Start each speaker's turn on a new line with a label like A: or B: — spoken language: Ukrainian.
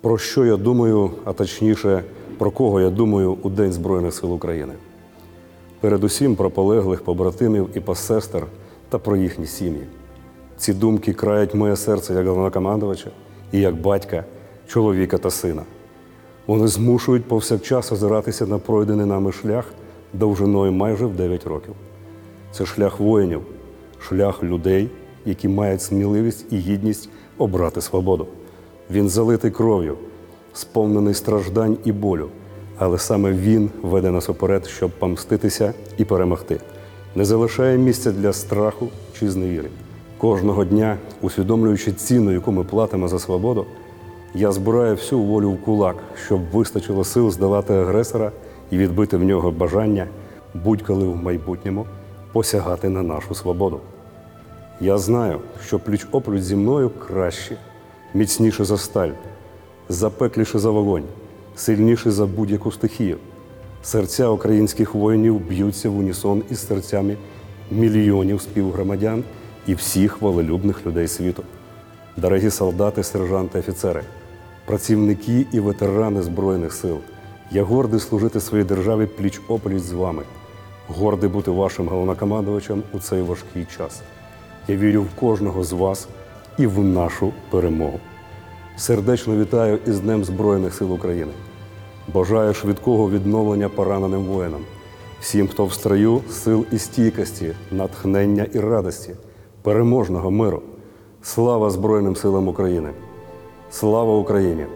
A: Про що я думаю, а точніше, про кого я думаю у День Збройних сил України? Передусім про полеглих побратимів і посестер та про їхні сім'ї. Ці думки крають моє серце як головнокомандувача і як батька, чоловіка та сина. Вони змушують повсякчас озиратися на пройдений нами шлях довжиною майже в 9 років. Це шлях воїнів, шлях людей, які мають сміливість і гідність обрати свободу. Він залитий кров'ю, сповнений страждань і болю, але саме він веде нас уперед, щоб помститися і перемогти. Не залишає місця для страху чи зневіри. Кожного дня, усвідомлюючи ціну, яку ми платимо за свободу, я збираю всю волю в кулак, щоб вистачило сил здолати агресора і відбити в нього бажання будь-коли в майбутньому посягати на нашу свободу. Я знаю, що пліч опліч зі мною краще, міцніше за сталь, запекліше за вогонь, сильніше за будь-яку стихію. Серця українських воїнів б'ються в унісон із серцями мільйонів співгромадян і всіх волелюбних людей світу. Дорогі солдати, сержанти, офіцери, працівники і ветерани Збройних сил, я гордий служити своїй державі пліч опліч з вами, гордий бути вашим головнокомандувачем у цей важкий час. Я вірю в кожного з вас і в нашу перемогу. Сердечно вітаю із Днем Збройних сил України. Бажаю швидкого відновлення пораненим воїнам, всім, хто в строю, сил і стійкості, натхнення і радості, переможного миру. Слава Збройним силам України! Слава Україні!